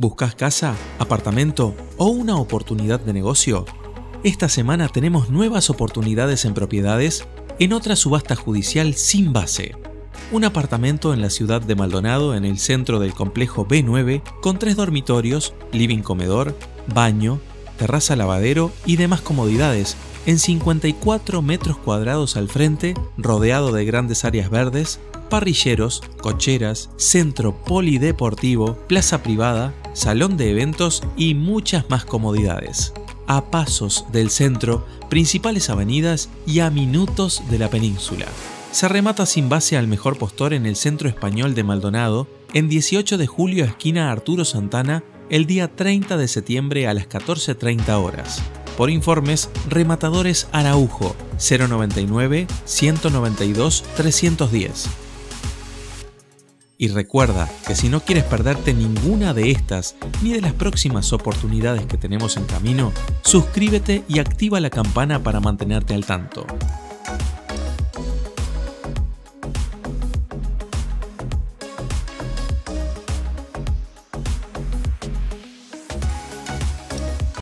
¿Buscas casa, apartamento o una oportunidad de negocio? Esta semana tenemos nuevas oportunidades en propiedades en otra subasta judicial sin base. Un apartamento en la ciudad de Maldonado, en el centro del complejo B9, con tres dormitorios, living comedor, baño, terraza lavadero y demás comodidades, en 54 metros cuadrados al frente, rodeado de grandes áreas verdes, parrilleros, cocheras, centro polideportivo, plaza privada, salón de eventos y muchas más comodidades. A pasos del centro, principales avenidas y a minutos de la península. Se remata sin base al mejor postor en el centro español de Maldonado, en 18 de julio esquina Arturo Santana, el día 30 de septiembre a las 14.30 horas. Por informes, Rematadores Araujo 099 192 310. Y recuerda que si no quieres perderte ninguna de estas ni de las próximas oportunidades que tenemos en camino, suscríbete y activa la campana para mantenerte al tanto.